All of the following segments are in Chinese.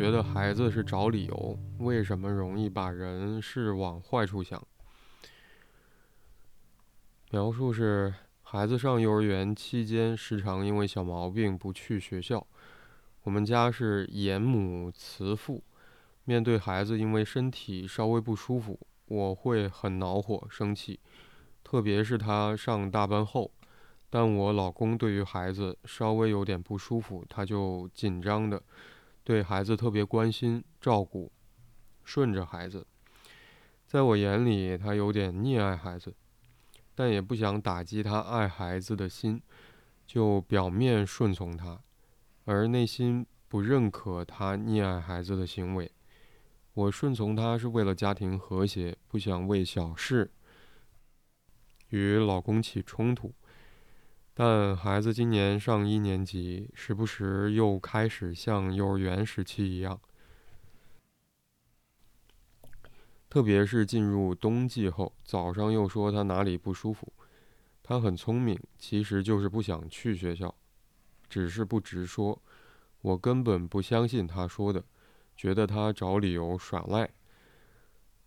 觉得孩子是找理由，为什么容易把人事往坏处想？描述是：孩子上幼儿园期间，时常因为小毛病不去学校。我们家是严母慈父，面对孩子因为身体稍微不舒服，我会很恼火、生气，特别是他上大班后。但我老公对于孩子稍微有点不舒服，他就紧张的，对孩子特别关心照顾，顺着孩子。在我眼里，他有点溺爱孩子，但也不想打击他爱孩子的心，就表面顺从他，而内心不认可他溺爱孩子的行为。我顺从他是为了家庭和谐，不想为小事与老公起冲突。但孩子今年上一年级，时不时又开始像幼儿园时期一样，特别是进入冬季后，早上又说他哪里不舒服。他很聪明，其实就是不想去学校，只是不直说。我根本不相信他说的，觉得他找理由耍赖。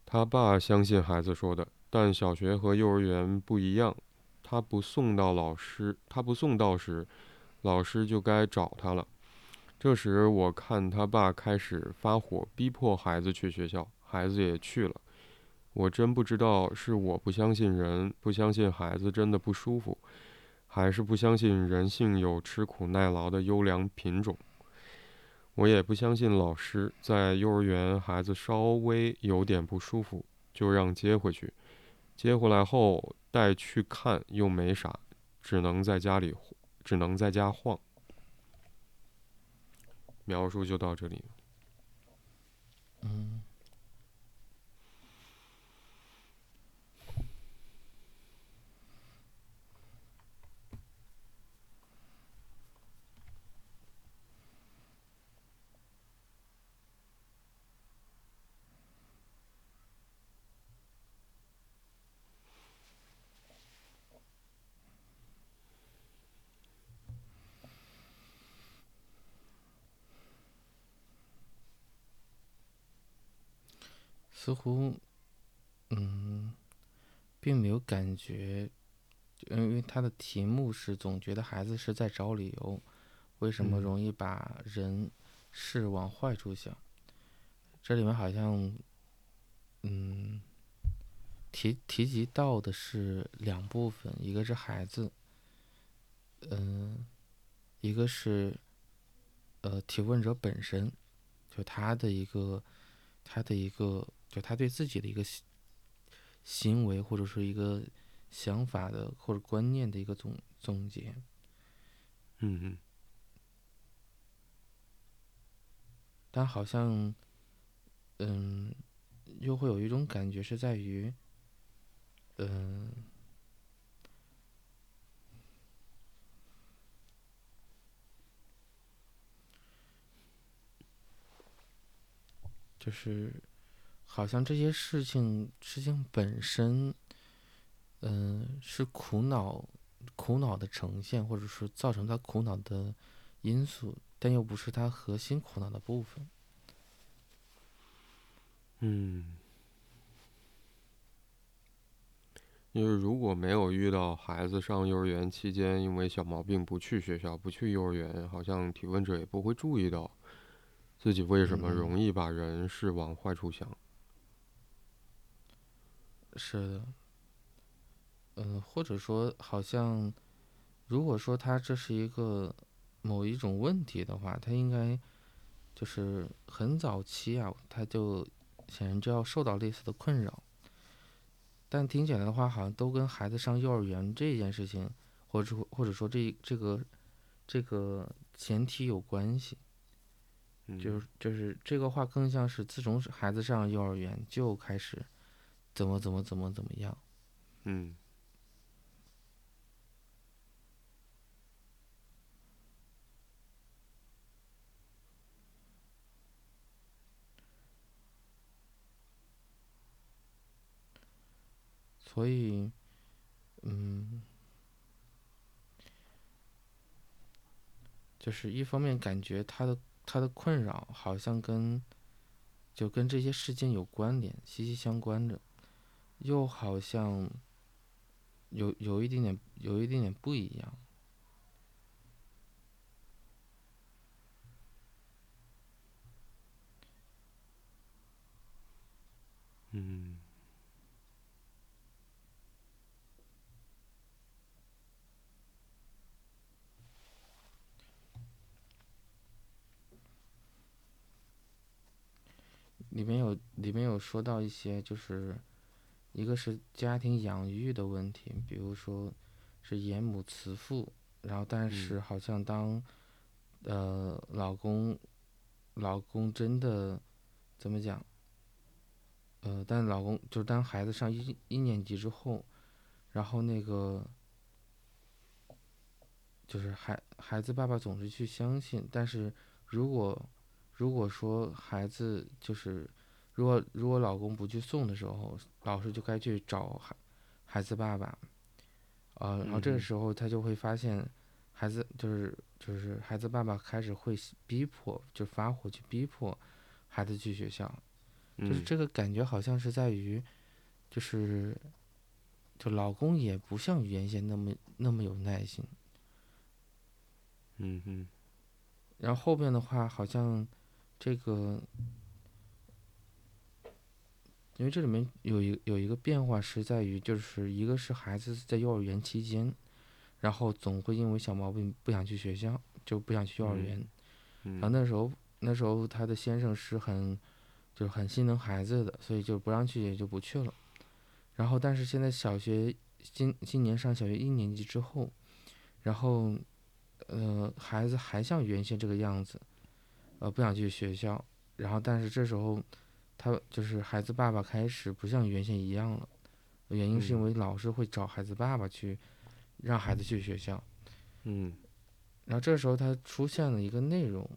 他爸相信孩子说的，但小学和幼儿园不一样。他不送到老师，他不送到时，老师就该找他了。这时我看他爸开始发火，逼迫孩子去学校，孩子也去了。我真不知道是我不相信人，不相信孩子真的不舒服，还是不相信人性有吃苦耐劳的优良品种。我也不相信老师在幼儿园孩子稍微有点不舒服就让接回去，接回来后。带去看又没啥，只能在家里，只能在家晃。描述就到这里。嗯。似乎，嗯，并没有感觉，因为他的题目是总觉得孩子是在找理由，为什么容易把人事往坏处想？这里面好像，嗯，提提及到的是两部分，一个是孩子，嗯，一个是，呃，提问者本身，就他的一个，他的一个。就他对自己的一个行为，或者是一个想法的或者观念的一个总总结，嗯嗯，但好像，嗯，又会有一种感觉是在于，嗯，就是。好像这些事情事情本身，嗯，是苦恼苦恼的呈现，或者是造成他苦恼的因素，但又不是他核心苦恼的部分。嗯，因为如果没有遇到孩子上幼儿园期间因为小毛病不去学校、不去幼儿园，好像提问者也不会注意到自己为什么容易把人事往坏处想。是的，嗯，或者说，好像，如果说他这是一个某一种问题的话，他应该就是很早期啊，他就显然就要受到类似的困扰。但听起来的话，好像都跟孩子上幼儿园这件事情，或者或者说这这个这个前提有关系。就是就是这个话更像是自从孩子上幼儿园就开始。怎么怎么怎么怎么样？嗯。所以，嗯，就是一方面感觉他的他的困扰好像跟就跟这些事件有关联，息息相关着，又好像有有一点点有一点点不一样。嗯。里面有里面有说到一些，就是一个是家庭养育的问题，比如说是严母慈父，然后但是好像当呃老公老公真的怎么讲？呃，但老公就是当孩子上一一年级之后，然后那个就是孩孩子爸爸总是去相信，但是如果如果说孩子就是，如果如果老公不去送的时候，老师就该去找孩孩子爸爸，呃，然后这个时候他就会发现，孩子就是就是孩子爸爸开始会逼迫，就发火去逼迫孩子去学校，就是这个感觉好像是在于，就是就老公也不像原先那么那么有耐心，嗯哼，然后后边的话好像。这个，因为这里面有一有一个变化是在于，就是一个是孩子在幼儿园期间，然后总会因为小毛病不想去学校，就不想去幼儿园。然后那时候那时候他的先生是很，就是很心疼孩子的，所以就不让去也就不去了。然后但是现在小学今今年上小学一年级之后，然后呃孩子还像原先这个样子。呃，不想去学校，然后但是这时候，他就是孩子爸爸开始不像原先一样了，原因是因为老师会找孩子爸爸去，让孩子去学校，嗯，然后这时候他出现了一个内容，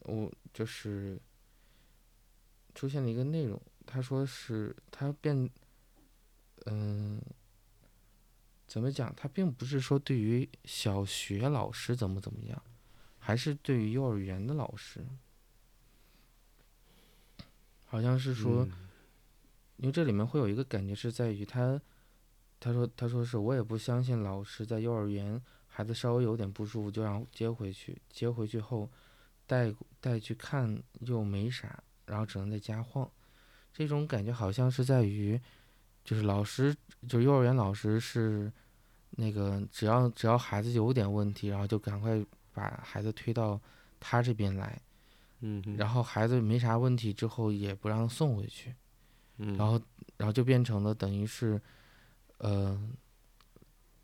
我就是出现了一个内容，他说是他变，嗯，怎么讲？他并不是说对于小学老师怎么怎么样。还是对于幼儿园的老师，好像是说，因为这里面会有一个感觉是在于他，他说他说是我也不相信老师在幼儿园孩子稍微有点不舒服就让接回去，接回去后带带去看又没啥，然后只能在家晃，这种感觉好像是在于，就是老师就幼儿园老师是那个只要只要孩子有点问题，然后就赶快。把孩子推到他这边来，嗯，然后孩子没啥问题之后也不让送回去，嗯，然后然后就变成了等于是，呃，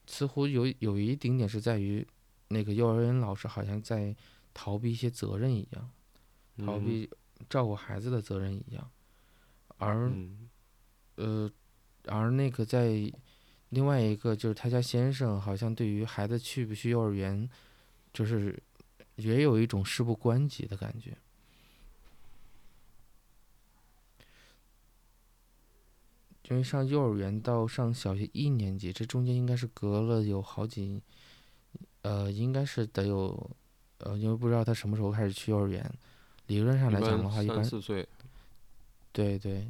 似乎有有一丁点是在于那个幼儿园老师好像在逃避一些责任一样，逃避照顾孩子的责任一样，而呃而那个在另外一个就是他家先生好像对于孩子去不去幼儿园。就是也有一种事不关己的感觉，因为上幼儿园到上小学一年级，这中间应该是隔了有好几，呃，应该是得有，呃，因为不知道他什么时候开始去幼儿园，理论上来讲的话，一般四岁，对对，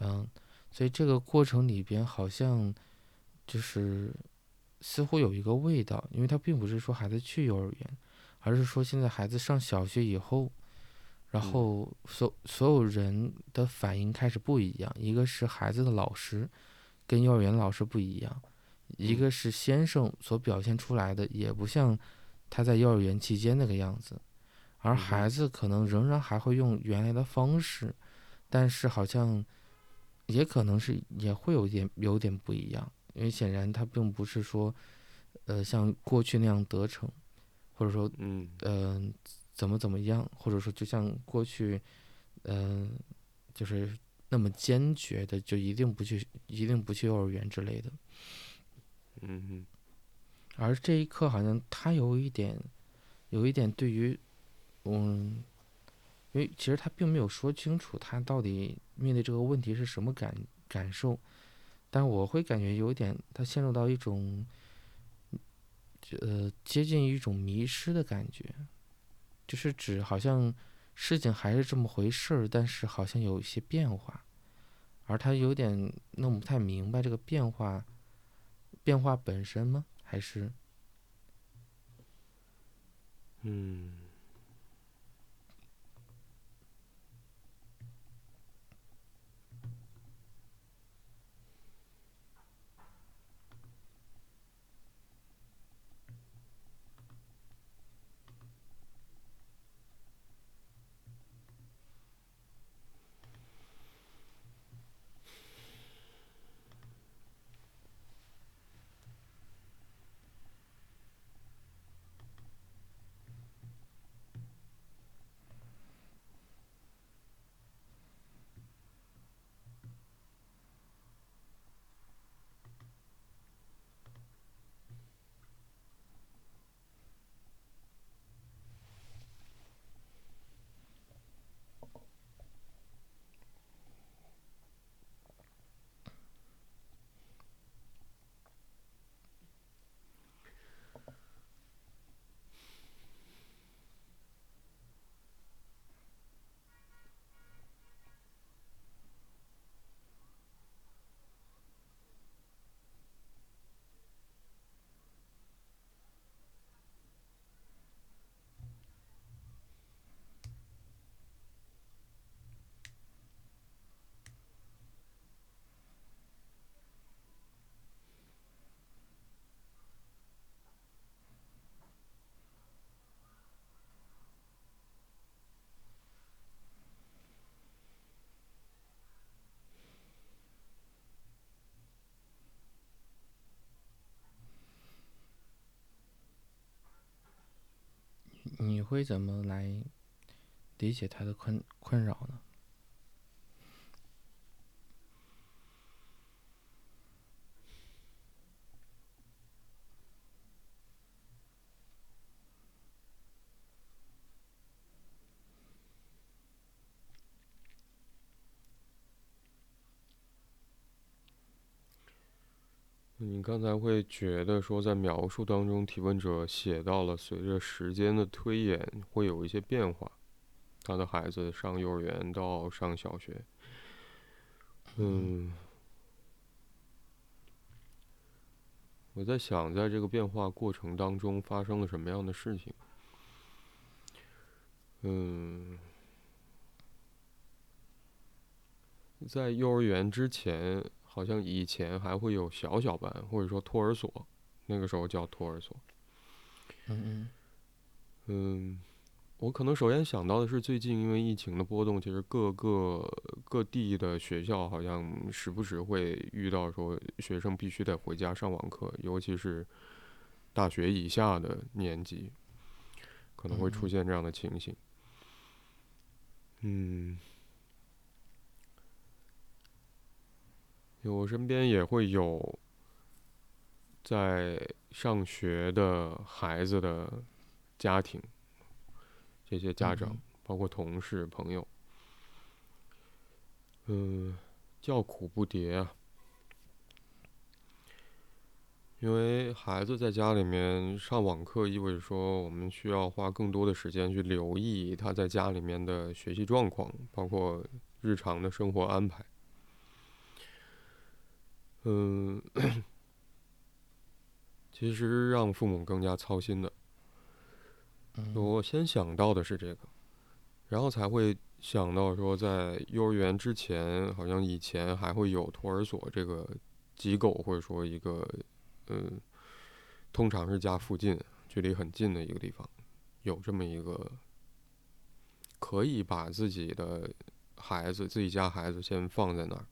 嗯，所以这个过程里边好像就是。似乎有一个味道，因为他并不是说孩子去幼儿园，而是说现在孩子上小学以后，然后所所有人的反应开始不一样。一个是孩子的老师跟幼儿园老师不一样，一个是先生所表现出来的也不像他在幼儿园期间那个样子，而孩子可能仍然还会用原来的方式，但是好像也可能是也会有点有点不一样。因为显然他并不是说，呃，像过去那样得逞，或者说，嗯，呃，怎么怎么样，或者说就像过去，嗯，就是那么坚决的，就一定不去，一定不去幼儿园之类的。嗯嗯。而这一刻，好像他有一点，有一点对于，嗯，因为其实他并没有说清楚他到底面对这个问题是什么感感受。但我会感觉有点，他陷入到一种，呃，接近于一种迷失的感觉，就是指好像事情还是这么回事儿，但是好像有一些变化，而他有点弄不太明白这个变化，变化本身吗？还是嗯。你会怎么来理解他的困困扰呢？你刚才会觉得说，在描述当中，提问者写到了随着时间的推演会有一些变化，他的孩子上幼儿园到上小学，嗯，我在想，在这个变化过程当中发生了什么样的事情？嗯，在幼儿园之前。好像以前还会有小小班，或者说托儿所，那个时候叫托儿所。嗯嗯。嗯，我可能首先想到的是，最近因为疫情的波动，其实各个各地的学校好像时不时会遇到说学生必须得回家上网课，尤其是大学以下的年级，可能会出现这样的情形。嗯。我身边也会有在上学的孩子的家庭，这些家长，包括同事、朋友，嗯，叫苦不迭啊。因为孩子在家里面上网课，意味着说我们需要花更多的时间去留意他在家里面的学习状况，包括日常的生活安排。嗯，其实让父母更加操心的，我先想到的是这个，然后才会想到说，在幼儿园之前，好像以前还会有托儿所这个机构，或者说一个，嗯，通常是家附近，距离很近的一个地方，有这么一个可以把自己的孩子、自己家孩子先放在那儿。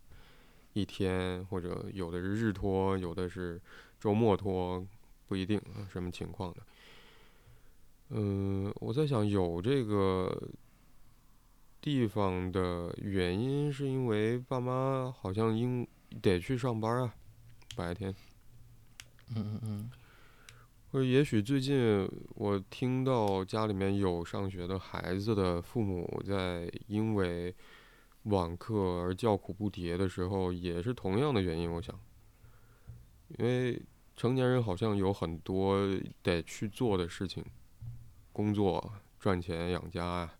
一天或者有的是日托，有的是周末托，不一定什么情况的。嗯，我在想有这个地方的原因，是因为爸妈好像应得去上班啊，白天。嗯嗯嗯。或者也许最近我听到家里面有上学的孩子的父母在因为。网课而叫苦不迭的时候，也是同样的原因。我想，因为成年人好像有很多得去做的事情，工作、赚钱养家啊，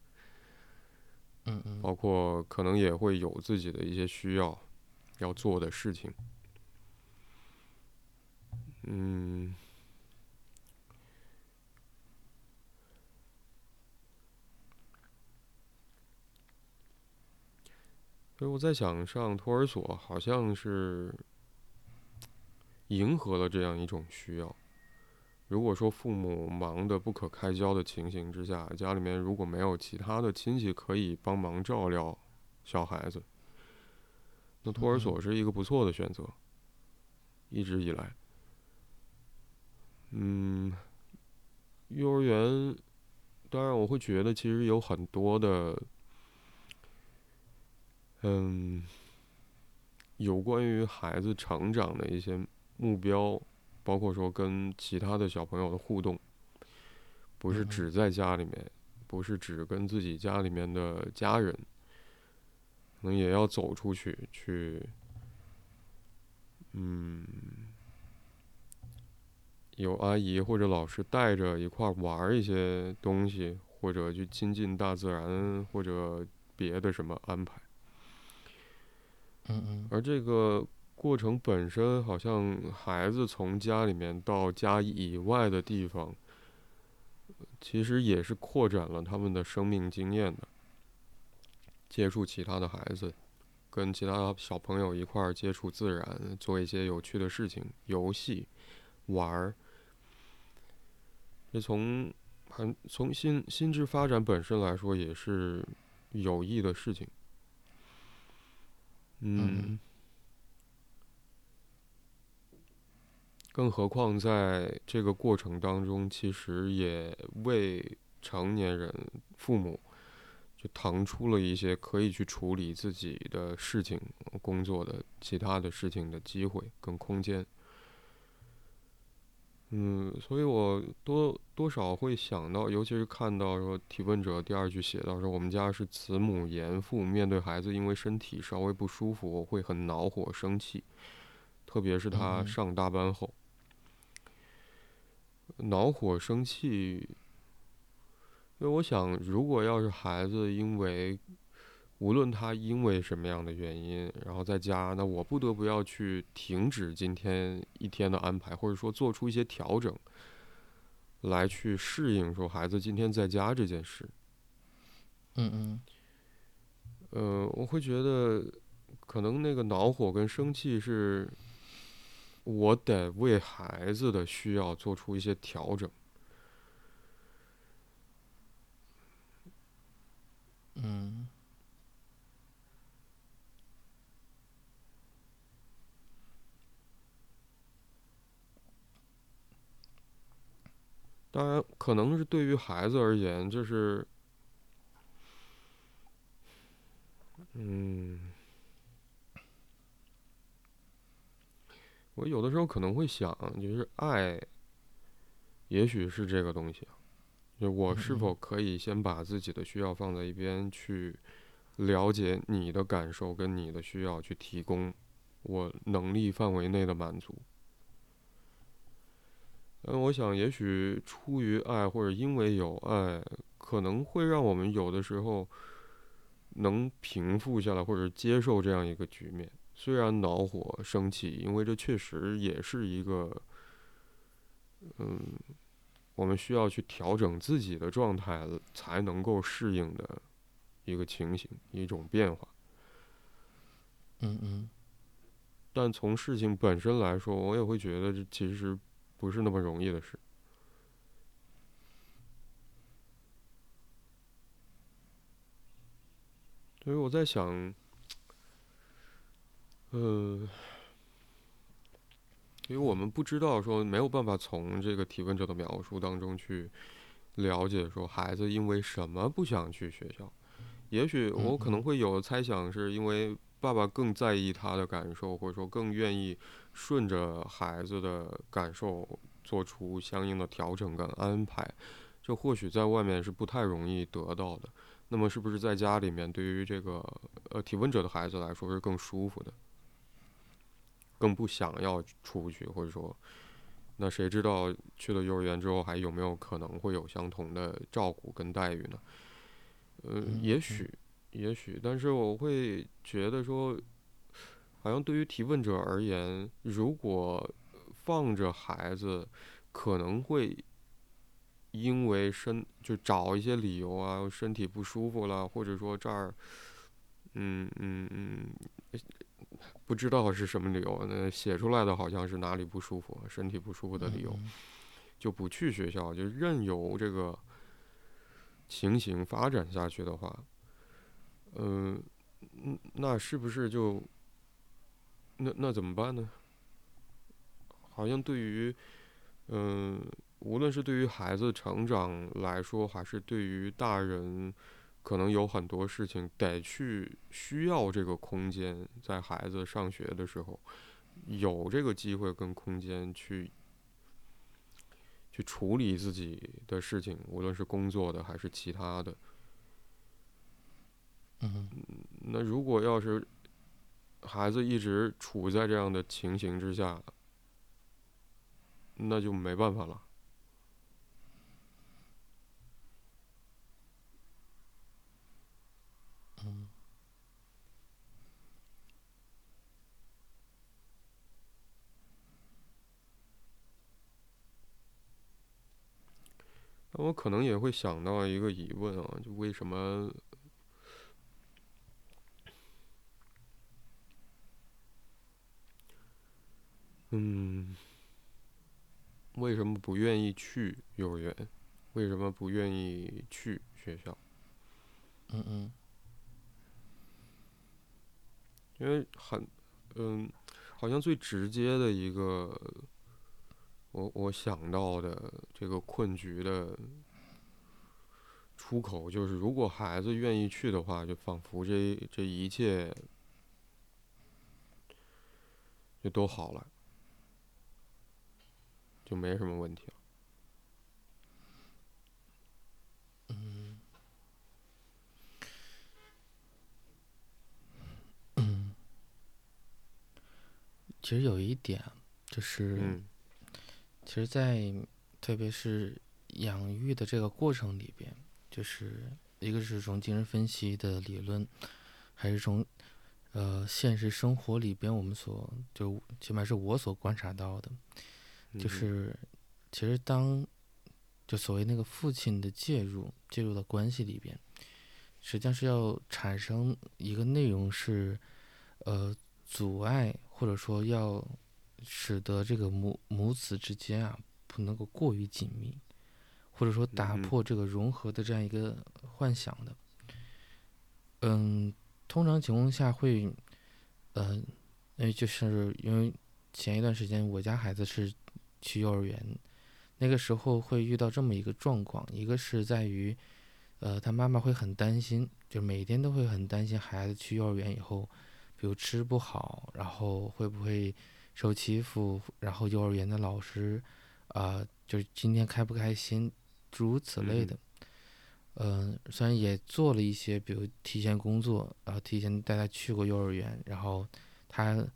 嗯嗯，包括可能也会有自己的一些需要要做的事情。嗯，所以我在想，上托儿所好像是迎合了这样一种需要。如果说父母忙得不可开交的情形之下，家里面如果没有其他的亲戚可以帮忙照料小孩子，那托儿所是一个不错的选择。一直以来，嗯，幼儿园，当然我会觉得其实有很多的，嗯，有关于孩子成长的一些目标。包括说跟其他的小朋友的互动，不是只在家里面，不是只跟自己家里面的家人，可能也要走出去去，嗯，有阿姨或者老师带着一块玩一些东西，或者去亲近大自然，或者别的什么安排。嗯嗯。而这个。过程本身好像孩子从家里面到家以外的地方，其实也是扩展了他们的生命经验的。接触其他的孩子，跟其他小朋友一块儿接触自然，做一些有趣的事情、游戏、玩儿。这从很从心心智发展本身来说，也是有益的事情。嗯。更何况，在这个过程当中，其实也为成年人、父母就腾出了一些可以去处理自己的事情、工作的其他的事情的机会跟空间。嗯，所以我多多少会想到，尤其是看到说提问者第二句写到说，我们家是慈母严父，面对孩子因为身体稍微不舒服，我会很恼火生气，特别是他上大班后。恼火生气，因为我想，如果要是孩子因为，无论他因为什么样的原因，然后在家，那我不得不要去停止今天一天的安排，或者说做出一些调整，来去适应说孩子今天在家这件事。嗯嗯。呃，我会觉得，可能那个恼火跟生气是。我得为孩子的需要做出一些调整。嗯。当然，可能是对于孩子而言，就是，嗯。我有的时候可能会想，就是爱，也许是这个东西，就我是否可以先把自己的需要放在一边，去了解你的感受跟你的需要，去提供我能力范围内的满足。嗯，我想也许出于爱或者因为有爱，可能会让我们有的时候能平复下来，或者接受这样一个局面。虽然恼火、生气，因为这确实也是一个，嗯，我们需要去调整自己的状态才能够适应的一个情形、一种变化。嗯嗯。但从事情本身来说，我也会觉得这其实不是那么容易的事。所以我在想。呃，因为我们不知道说没有办法从这个提问者的描述当中去了解说孩子因为什么不想去学校，也许我可能会有猜想，是因为爸爸更在意他的感受，或者说更愿意顺着孩子的感受做出相应的调整跟安排，这或许在外面是不太容易得到的。那么是不是在家里面对于这个呃体温者的孩子来说是更舒服的？更不想要出去，或者说，那谁知道去了幼儿园之后还有没有可能会有相同的照顾跟待遇呢？呃，也许，也许，但是我会觉得说，好像对于提问者而言，如果放着孩子，可能会因为身就找一些理由啊，身体不舒服了，或者说这儿，嗯嗯嗯，不知道是什么理由，那写出来的好像是哪里不舒服，身体不舒服的理由，嗯就不去学校，就任由这个情形发展下去的话，嗯、嗯，那是不是就那那怎么办呢？好像对于，嗯、无论是对于孩子成长来说，还是对于大人，可能有很多事情得去需要这个空间，在孩子上学的时候，有这个机会跟空间去去处理自己的事情，无论是工作的还是其他的。嗯那如果要是孩子一直处在这样的情形之下，那就没办法了。嗯那我可能也会想到一个疑问啊，就为什么，嗯，为什么不愿意去幼儿园？为什么不愿意去学校？嗯嗯因为很，嗯，好像最直接的一个，我我想到的这个困局的出口，就是如果孩子愿意去的话，就仿佛这这一切就都好了，就没什么问题了。嗯，嗯其实有一点就是，嗯其实，在特别是养育的这个过程里边，就是一个是从精神分析的理论，还是从呃现实生活里边我们所就起码是我所观察到的，就嗯是其实当就所谓那个父亲的介入介入到关系里边，实际上是要产生一个内容是呃阻碍或者说要使得这个母母子之间啊不能够过于紧密，或者说打破这个融合的这样一个幻想的。嗯，通常情况下会，呃，因为就是因为前一段时间我家孩子是去幼儿园，那个时候会遇到这么一个状况，一个是在于，呃，他妈妈会很担心，就每天都会很担心孩子去幼儿园以后，比如吃不好，然后会不会受欺负，然后幼儿园的老师，啊、就是今天开不开心，诸如此类的。嗯、虽然也做了一些，比如提前工作，然后提前带他去过幼儿园，然后他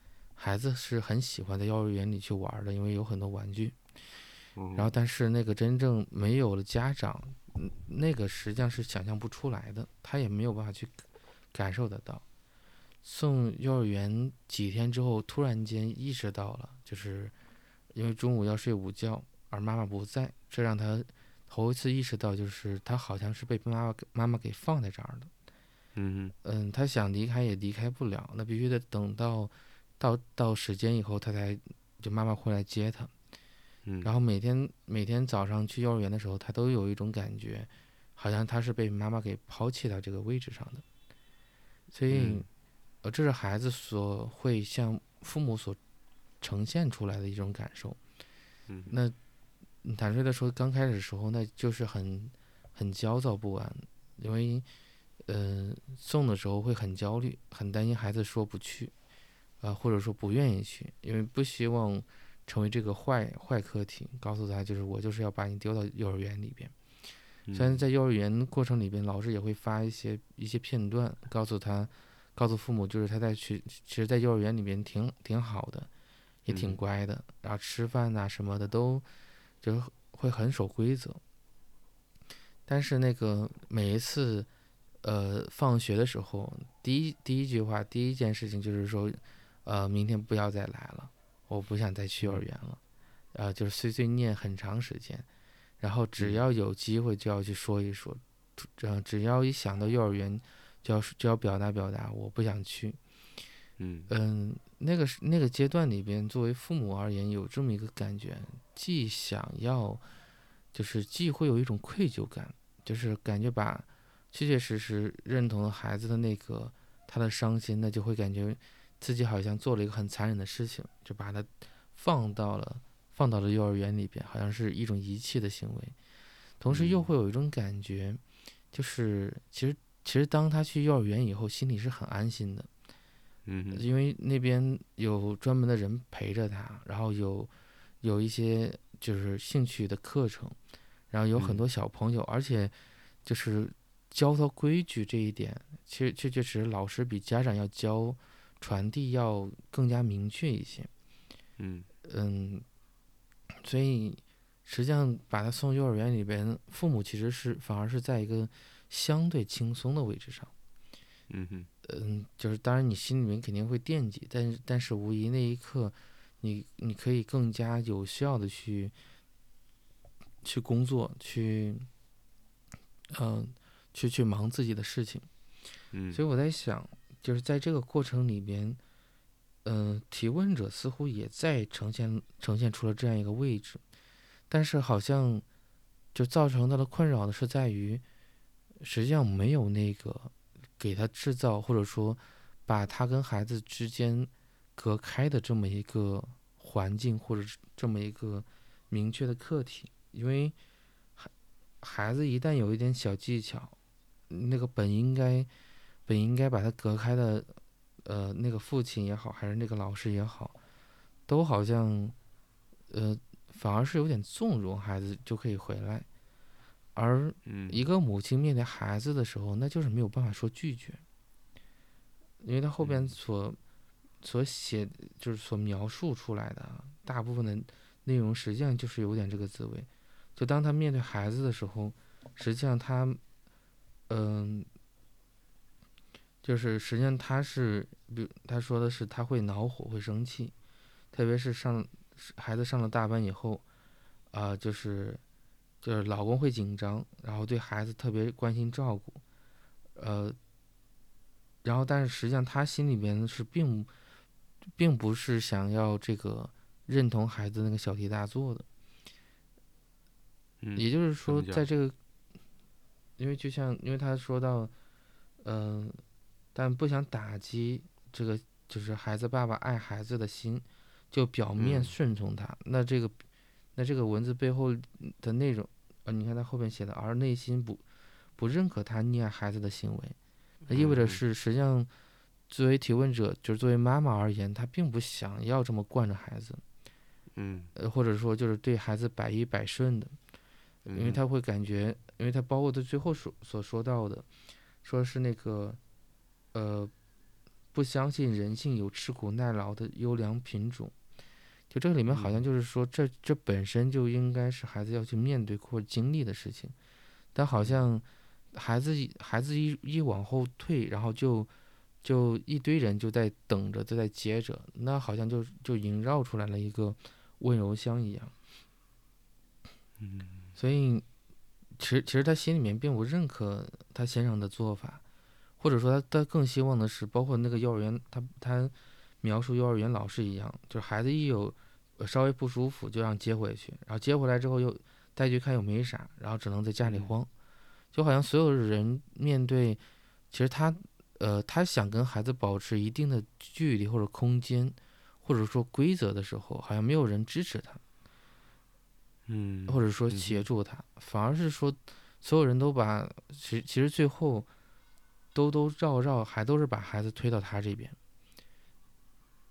孩子是很喜欢在幼儿园里去玩的，因为有很多玩具。嗯然后，但是那个真正没有了家长，嗯那个实际上是想象不出来的，他也没有办法去感受得到。送幼儿园几天之后，突然间意识到了，就是因为中午要睡午觉，而妈妈不在，这让他头一次意识到，就是他好像是被妈妈给妈妈给放在这儿的。嗯嗯，他想离开也离开不了，那必须得等到到到时间以后，他才就妈妈会来接他。嗯，然后每天每天早上去幼儿园的时候，他都有一种感觉，好像他是被妈妈给抛弃到这个位置上的。所以，嗯呃，这是孩子所会向父母所呈现出来的一种感受。嗯那嗯坦率的说，刚开始的时候，那就是很很焦躁不安，因为呃送的时候会很焦虑，很担心孩子说不去，啊、或者说不愿意去，因为不希望成为这个坏坏课题，告诉他就是我就是要把你丢到幼儿园里边。虽然嗯在幼儿园过程里边，老师也会发一些一些片段，告诉他，告诉父母，就是他在去，其实，在幼儿园里边挺挺好的，也挺嗯乖的，然后吃饭呐、什么的都，就是会很守规则。但是那个每一次，呃，放学的时候，第一第一句话，第一件事情就是说，呃，明天不要再来了，我不想再去幼儿园了，呃，就是碎碎念很长时间，然后只要有机会就要去说一说，呃，只要一想到幼儿园，就要就要表达表达，我不想去。嗯嗯，那个是那个阶段里边，作为父母而言，有这么一个感觉，既想要，就是既会有一种愧疚感，就是感觉把确确实实认同了孩子的那个他的伤心，那就会感觉自己好像做了一个很残忍的事情，就把他放到了放到了幼儿园里边，好像是一种遗弃的行为，同时又会有一种感觉，就是其实其实当他去幼儿园以后，心里是很安心的。嗯。因为那边有专门的人陪着他，然后有有一些就是兴趣的课程，然后有很多小朋友，而且就是教他规矩这一点，其实确确实老师比家长要教传递要更加明确一些。嗯嗯，所以实际上把他送幼儿园里边，父母其实是反而是在一个相对轻松的位置上。嗯哼。嗯，就是当然，你心里面肯定会惦记，但是但是无疑那一刻，你你可以更加有效的去去工作，去嗯，去去忙自己的事情。嗯，所以我在想，就是在这个过程里边，嗯，提问者似乎也在呈现呈现出了这样一个位置，但是好像就造成他的困扰的是在于，实际上没有那个。给他制造，或者说把他跟孩子之间隔开的这么一个环境，或者这么一个明确的课题，因为孩孩子一旦有一点小技巧，那个本应该本应该把他隔开的，呃，那个父亲也好，还是那个老师也好，都好像呃反而是有点纵容孩子就可以回来。而一个母亲面对孩子的时候，那就是没有办法说拒绝，因为他后边所所写就是所描述出来的大部分的内容，实际上就是有点这个滋味。就当他面对孩子的时候，实际上他，嗯，就是实际上他是，比如他说的是他会恼火、会生气，特别是上孩子上了大班以后，啊，就是。就是老公会紧张，然后对孩子特别关心照顾，呃，然后但是实际上他心里边是并，并不是想要这个认同孩子那个小题大做的，也就是说，在这个，因为就像因为他说到，嗯，但不想打击这个就是孩子爸爸爱孩子的心，就表面顺从他，那这个。那这个文字背后的内容，呃，你看他后边写的，而内心不不认可他溺爱孩子的行为，那意味着是实际上作为提问者，就是作为妈妈而言，她并不想要这么惯着孩子，嗯，呃，或者说就是对孩子百依百顺的，因为他会感觉，因为他包括他最后所所说到的，说是那个，呃，不相信人性有吃苦耐劳的优良品种。就这个里面好像就是说，这这本身就应该是孩子要去面对或经历的事情，但好像孩子孩子一一往后退，然后就就一堆人就在等着，就在接着，那好像就就萦绕出来了一个温柔乡一样。嗯，所以其实其实他心里面并不认可他先生的做法，或者说他他更希望的是，包括那个幼儿园，他他。描述幼儿园老师一样，就是孩子一有稍微不舒服就让接回去，然后接回来之后又带去看又没啥，然后只能在家里慌，就好像所有人面对，其实他呃他想跟孩子保持一定的距离或者空间，或者说规则的时候，好像没有人支持他，嗯，或者说协助他，反而是说所有人都把其其实最后兜兜绕绕还都是把孩子推到他这边。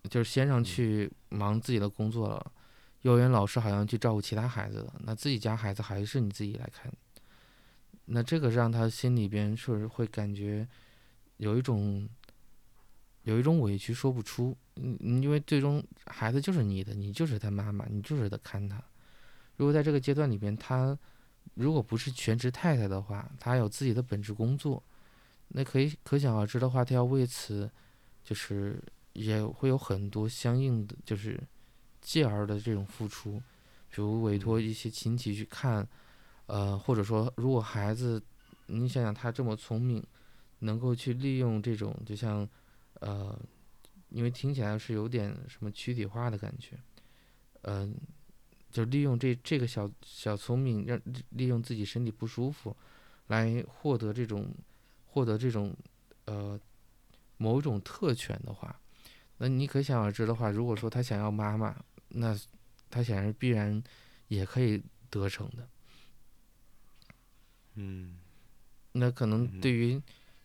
就是先生去忙自己的工作了，幼儿园老师好像去照顾其他孩子了，那自己家孩子还是你自己来看，那这个让他心里边是会感觉有一种有一种委屈说不出，嗯，因为最终孩子就是你的，你就是他妈妈，你就是得看他。如果在这个阶段里边，他如果不是全职太太的话，他有自己的本职工作，那可以可想而知的话，他要为此，就是也会有很多相应的就是继而的这种付出，比如委托一些亲戚去看，呃，或者说如果孩子，你想想他这么聪明，能够去利用这种，就像，呃，因为听起来是有点什么躯体化的感觉，嗯。就利用这这个小小聪明，让利用自己身体不舒服，来获得这种获得这种呃某种特权的话，那你可想而知的话，如果说他想要妈妈，那他显然必然也可以得逞的。嗯，那可能对于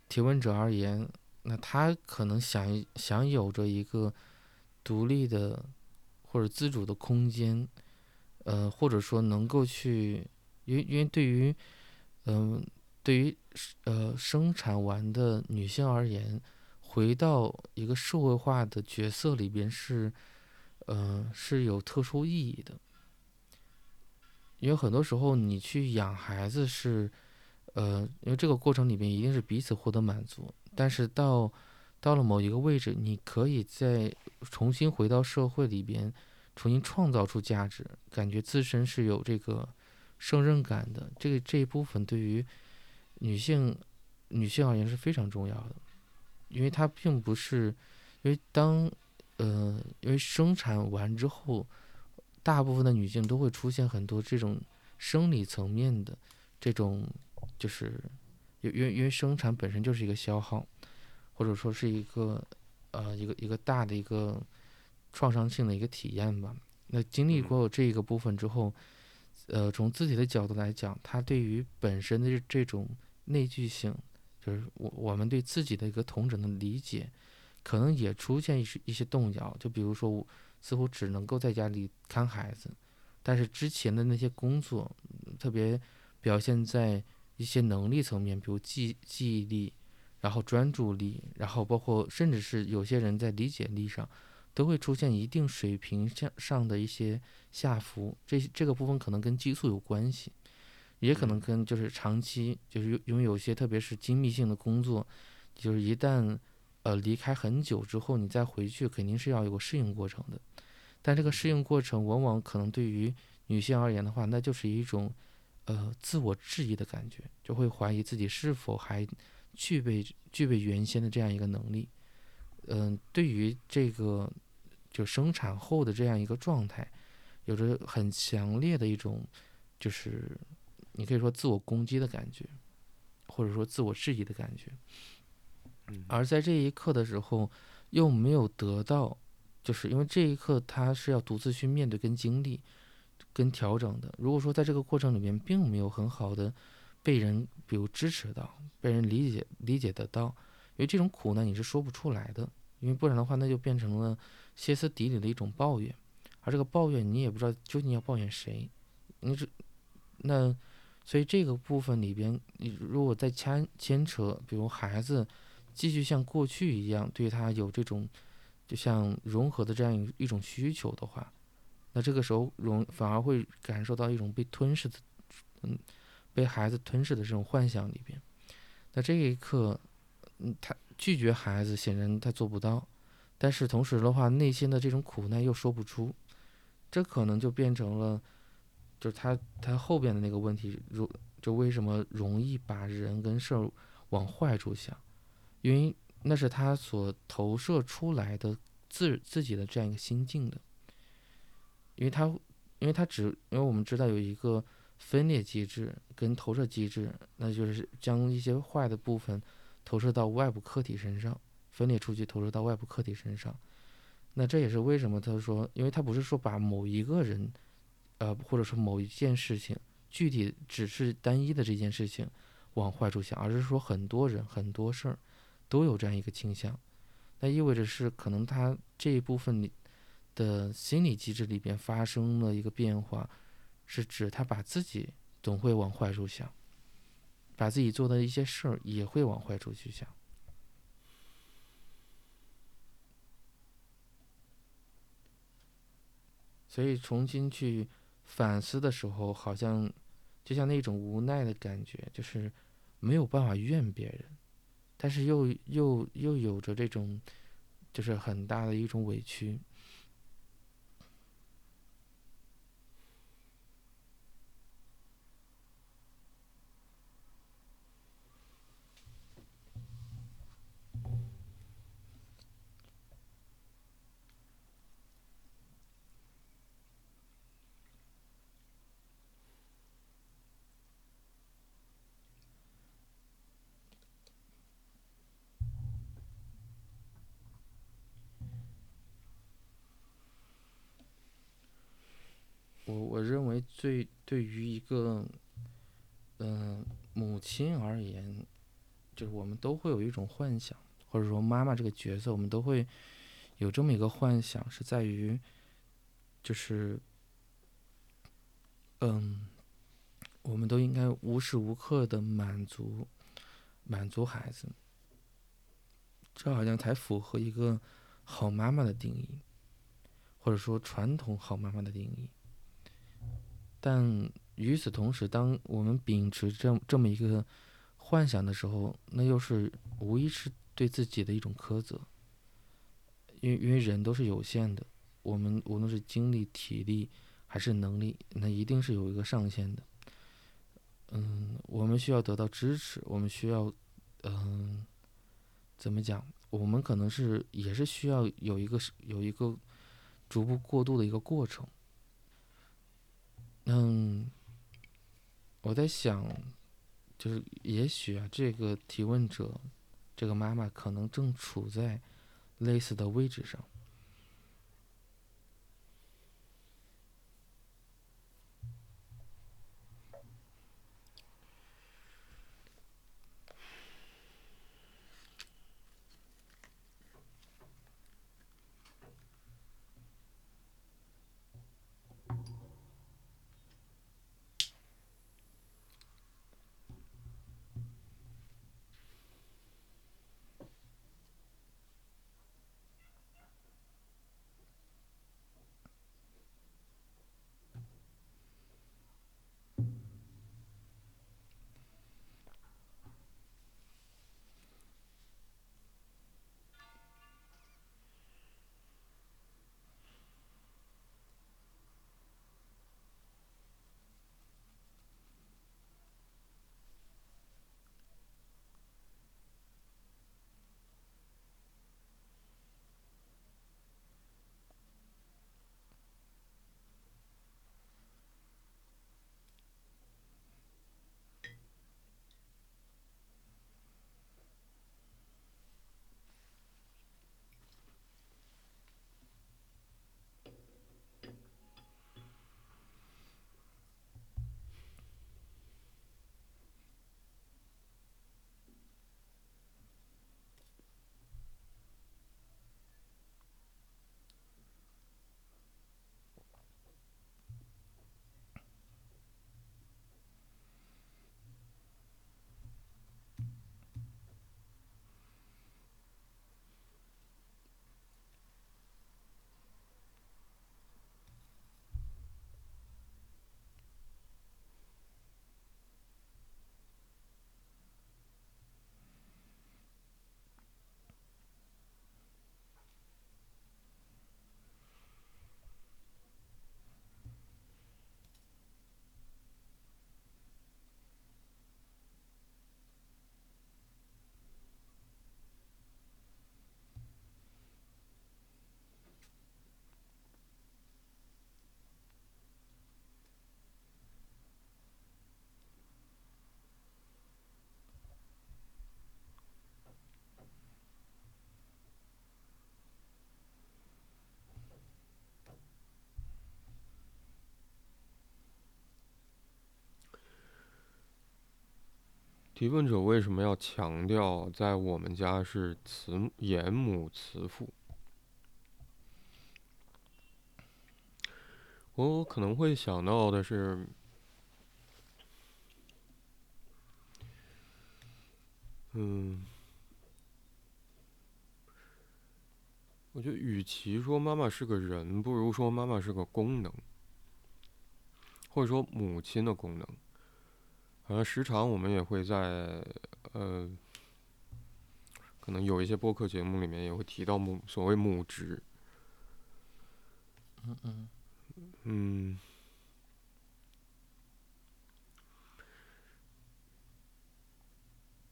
提问者而言，那他可能想想有着一个独立的或者自主的空间。呃，或者说能够去，因为因为对于，嗯，对于呃生产完的女性而言，回到一个社会化的角色里边是，呃是有特殊意义的。因为很多时候你去养孩子是，呃，因为这个过程里边一定是彼此获得满足，但是到到了某一个位置，你可以再重新回到社会里边。重新创造出价值，感觉自身是有这个胜任感的，这个这一部分对于女性女性而言是非常重要的，因为它并不是因为当呃因为生产完之后，大部分的女性都会出现很多这种生理层面的这种就是因因为因为生产本身就是一个消耗，或者说是一个呃一个一个大的一个。创伤性的一个体验吧。那经历过这一个部分之后，呃，从自己的角度来讲，他对于本身的这种内聚性，就是我我们对自己的一个同整的理解，可能也出现一些一些动摇。就比如说，我似乎只能够在家里看孩子，但是之前的那些工作，特别表现在一些能力层面，比如记记忆力，然后专注力，然后包括甚至是有些人在理解力上。都会出现一定水平上上的一些下浮，这这个部分可能跟激素有关系，也可能跟就是长期就是拥有一些特别是精密性的工作，就是一旦呃离开很久之后，你再回去肯定是要有个适应过程的，但这个适应过程往往可能对于女性而言的话，那就是一种呃自我质疑的感觉，就会怀疑自己是否还具备具备原先的这样一个能力。嗯，对于这个就生产后的这样一个状态，有着很强烈的一种，就是你可以说自我攻击的感觉，或者说自我质疑的感觉。而在这一刻的时候，又没有得到，就是因为这一刻他是要独自去面对跟经历、跟调整的。如果说在这个过程里面并没有很好的被人比如支持到，被人理解理解得到。因为这种苦呢，你是说不出来的，因为不然的话，那就变成了歇斯底里的一种抱怨，而这个抱怨你也不知道究竟要抱怨谁，你这那，所以这个部分里边，你如果再牵牵扯，比如孩子继续像过去一样对他有这种就像融合的这样一一种需求的话，那这个时候容反而会感受到一种被吞噬的，嗯，被孩子吞噬的这种幻想里边，那这一刻。嗯，他拒绝孩子，显然他做不到，但是同时的话，内心的这种苦难又说不出，这可能就变成了，就是他他后边的那个问题，如就为什么容易把人跟事往坏处想，因为那是他所投射出来的自自己的这样一个心境的，因为他因为他只因为我们知道有一个分裂机制跟投射机制，那就是将一些坏的部分。投射到外部客体身上，分裂出去，投射到外部客体身上。那这也是为什么他说，因为他不是说把某一个人，呃，或者说某一件事情，具体只是单一的这件事情往坏处想，而是说很多人、很多事儿都有这样一个倾向。那意味着是可能他这一部分的心理机制里边发生了一个变化，是指他把自己总会往坏处想。把自己做的一些事儿也会往坏处去想，所以重新去反思的时候，好像就像那种无奈的感觉，就是没有办法怨别人，但是又又又有着这种，就是很大的一种委屈。我我对对于一个，嗯，母亲而言，就是我们都会有一种幻想，或者说妈妈这个角色，我们都会有这么一个幻想，是在于，就是，嗯，我们都应该无时无刻的满足，满足孩子，这好像才符合一个好妈妈的定义，或者说传统好妈妈的定义。但与此同时，当我们秉持这这么一个幻想的时候，那又是无疑是对自己的一种苛责。因为因为人都是有限的，我们无论是精力、体力还是能力，那一定是有一个上限的。嗯，我们需要得到支持，我们需要，嗯，怎么讲？我们可能是也是需要有一个有一个逐步过渡的一个过程。嗯，我在想，就是也许啊，这个提问者，这个妈妈可能正处在类似的位置上。提问者为什么要强调在我们家是慈严母慈父？我可能会想到的是，嗯，我觉得与其说妈妈是个人，不如说妈妈是个功能，或者说母亲的功能。呃，时常我们也会在呃可能有一些播客节目里面也会提到母所谓母职。嗯嗯嗯，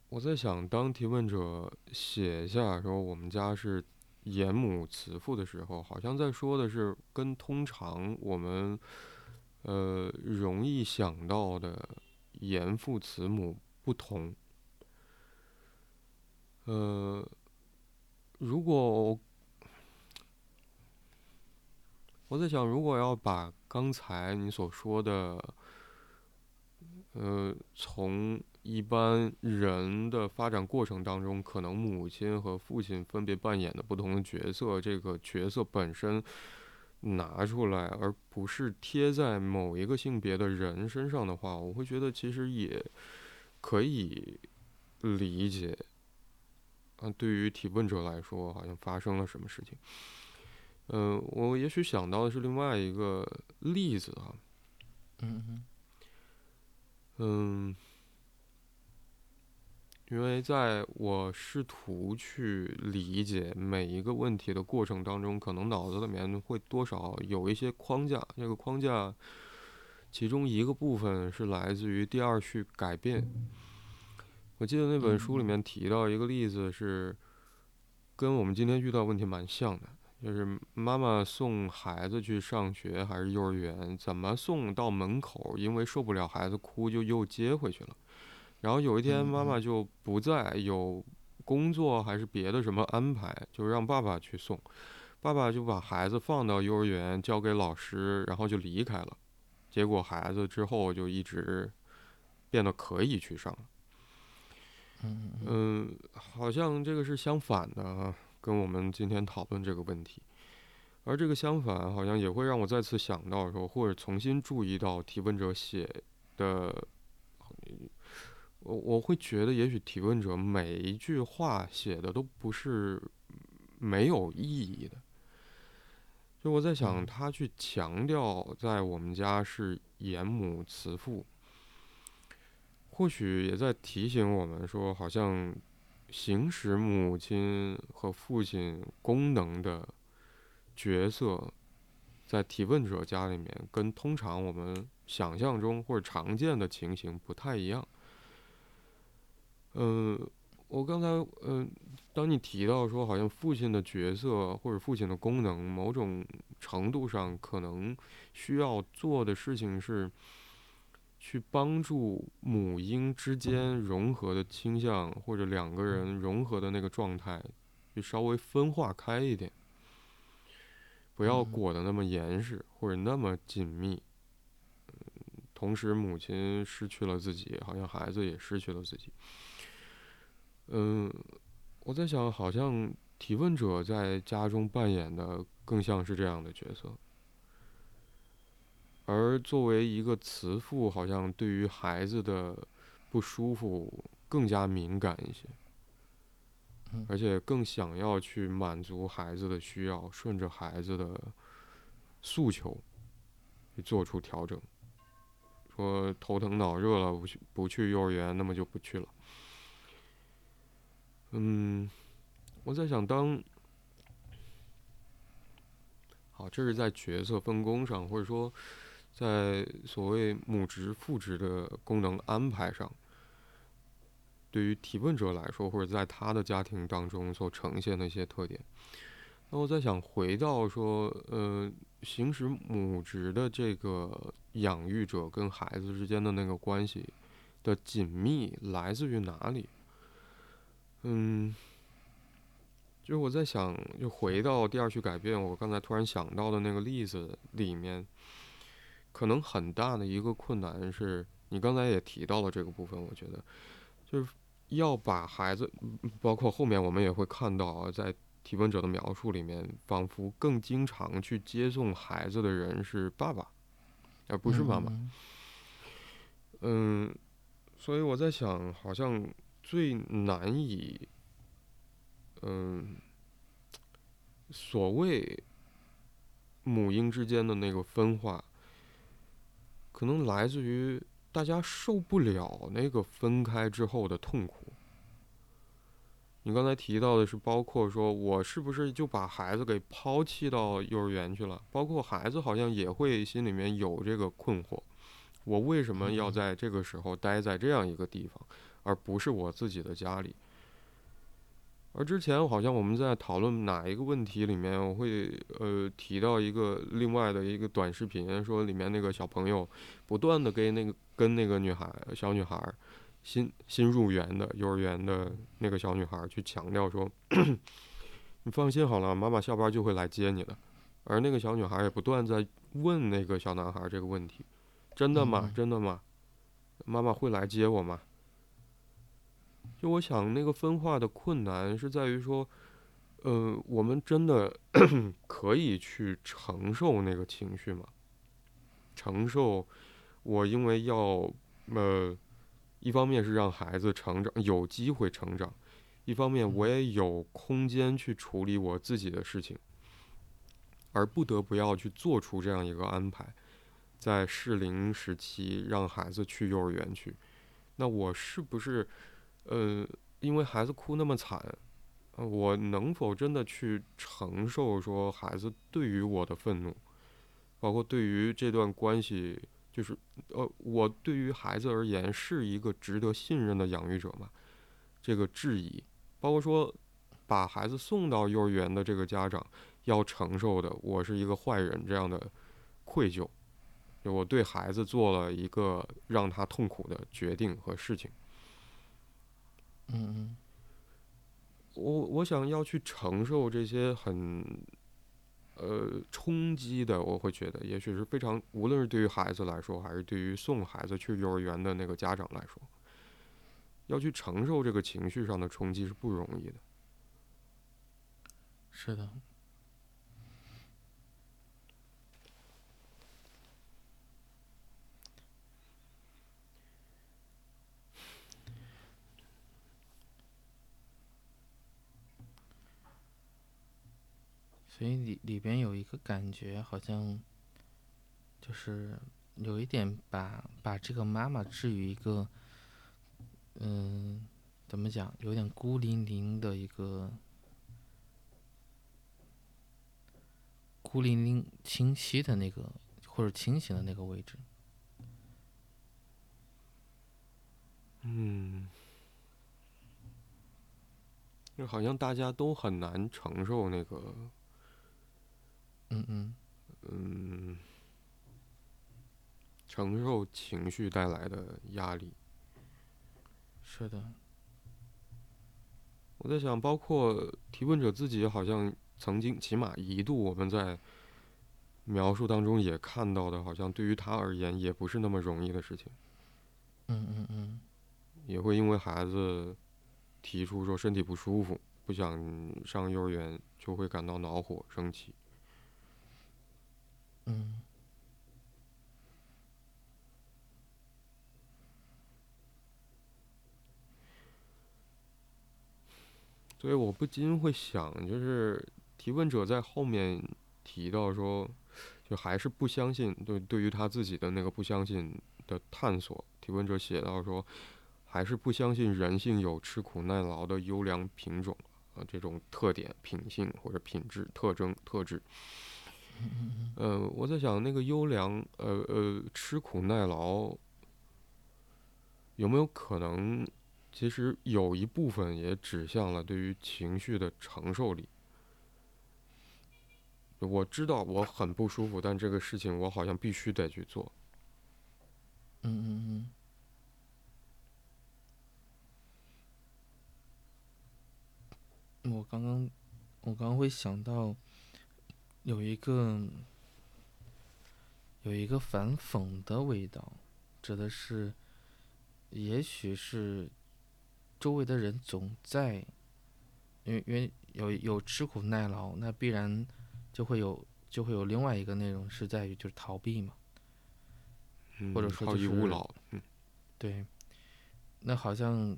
我在想，当提问者写下说我们家是严母慈父的时候，好像在说的是跟通常我们呃容易想到的严父慈母不同。呃，如果我在想，如果要把刚才你所说的，呃，从一般人的发展过程当中，可能母亲和父亲分别扮演的不同的角色，这个角色本身拿出来，而不是贴在某一个性别的人身上的话，我会觉得其实也可以理解。啊，对于提问者来说，好像发生了什么事情。嗯，我也许想到的是另外一个例子啊。嗯嗯。嗯，因为在我试图去理解每一个问题的过程当中，可能脑子里面会多少有一些框架。这个框架，其中一个部分是来自于第二序改变。我记得那本书里面提到一个例子，是跟我们今天遇到问题蛮像的。就是妈妈送孩子去上学还是幼儿园，怎么送到门口？因为受不了孩子哭，就又接回去了。然后有一天妈妈就不在，有工作还是别的什么安排，就让爸爸去送。爸爸就把孩子放到幼儿园，交给老师，然后就离开了。结果孩子之后就一直变得可以去上了。嗯，好像这个是相反的。跟我们今天讨论这个问题，而这个相反，好像也会让我再次想到说，或者重新注意到提问者写的，我我会觉得，也许提问者每一句话写的都不是没有意义的。就我在想，他去强调在我们家是严母慈父，或许也在提醒我们说，好像。行使母亲和父亲功能的角色，在提问者家里面，跟通常我们想象中或者常见的情形不太一样。嗯，我刚才嗯，当你提到说，好像父亲的角色或者父亲的功能，某种程度上可能需要做的事情是。去帮助母婴之间融合的倾向，或者两个人融合的那个状态，就稍微分化开一点，不要裹得那么严实或者那么紧密。嗯同时，母亲失去了自己，好像孩子也失去了自己。嗯，我在想，好像提问者在家中扮演的更像是这样的角色。而作为一个慈父，好像对于孩子的不舒服更加敏感一些，而且更想要去满足孩子的需要，顺着孩子的诉求去做出调整。说头疼脑热了，不去不去幼儿园，那么就不去了。嗯，我在想，当好，这是在角色分工上，或者说。在所谓母职、父职的功能安排上，对于提问者来说，或者在他的家庭当中所呈现的一些特点，那我在想，回到说，呃，行使母职的这个养育者跟孩子之间的那个关系的紧密来自于哪里？嗯，就是我在想，就回到第二句改变，我刚才突然想到的那个例子里面。可能很大的一个困难是你刚才也提到了这个部分，我觉得就是要把孩子，包括后面我们也会看到啊，在提问者的描述里面，仿佛更经常去接送孩子的人是爸爸，而不是妈妈。嗯，所以我在想，好像最难以，嗯，所谓母婴之间的那个分化。可能来自于大家受不了那个分开之后的痛苦，你刚才提到的是，包括说我是不是就把孩子给抛弃到幼儿园去了？包括孩子好像也会心里面有这个困惑：我为什么要在这个时候待在这样一个地方，而不是我自己的家里？而之前好像我们在讨论哪一个问题里面，我会呃提到一个另外的一个短视频，说里面那个小朋友不断的跟那个跟那个女孩小女孩。新新入园的幼儿园的那个小女孩去强调说：“ 你放心好了，妈妈下班就会来接你的。”而那个小女孩也不断在问那个小男孩这个问题：“真的吗？真的吗？妈妈会来接我吗？”就我想，那个分化的困难是在于说，呃，我们真的 可以去承受那个情绪吗？承受我因为要呃。一方面是让孩子成长有机会成长，一方面我也有空间去处理我自己的事情，而不得不要去做出这样一个安排，在适龄时期让孩子去幼儿园去，那我是不是，呃，因为孩子哭那么惨，我能否真的去承受说孩子对于我的愤怒，包括对于这段关系？就是，呃，我对于孩子而言是一个值得信任的养育者吗？这个质疑，包括说把孩子送到幼儿园的这个家长要承受的，我是一个坏人这样的愧疚，我对孩子做了一个让他痛苦的决定和事情。嗯嗯，我我想要去承受这些很。呃，冲击的，我会觉得，也许是非常，无论是对于孩子来说，还是对于送孩子去幼儿园的那个家长来说，要去承受这个情绪上的冲击是不容易的。是的。所以里里边有一个感觉，好像就是有一点把把这个妈妈置于一个，嗯，怎么讲，有点孤零零的一个孤零零清晰的那个或者清醒的那个位置。嗯，就好像大家都很难承受那个。嗯嗯嗯，承受情绪带来的压力。是的。我在想，包括提问者自己，好像曾经，起码一度，我们在描述当中也看到的，好像对于他而言，也不是那么容易的事情。嗯嗯嗯。也会因为孩子提出说身体不舒服，不想上幼儿园，就会感到恼火、生气。嗯，所以我不禁会想，就是提问者在后面提到说，就还是不相信，对对于他自己的那个不相信的探索，提问者写到说，还是不相信人性有吃苦耐劳的优良品种啊，这种特点、品性或者品质特征、特质。呃，我在想那个优良，呃呃，吃苦耐劳，有没有可能，其实有一部分也指向了对于情绪的承受力。我知道我很不舒服，但这个事情我好像必须得去做。嗯嗯嗯。我刚刚，我刚刚会想到。有一个有一个反讽的味道，指的是，也许是周围的人总在，因为因为有有吃苦耐劳，那必然就会有就会有另外一个内容是在于就是逃避嘛，或者说就是嗯，对，那好像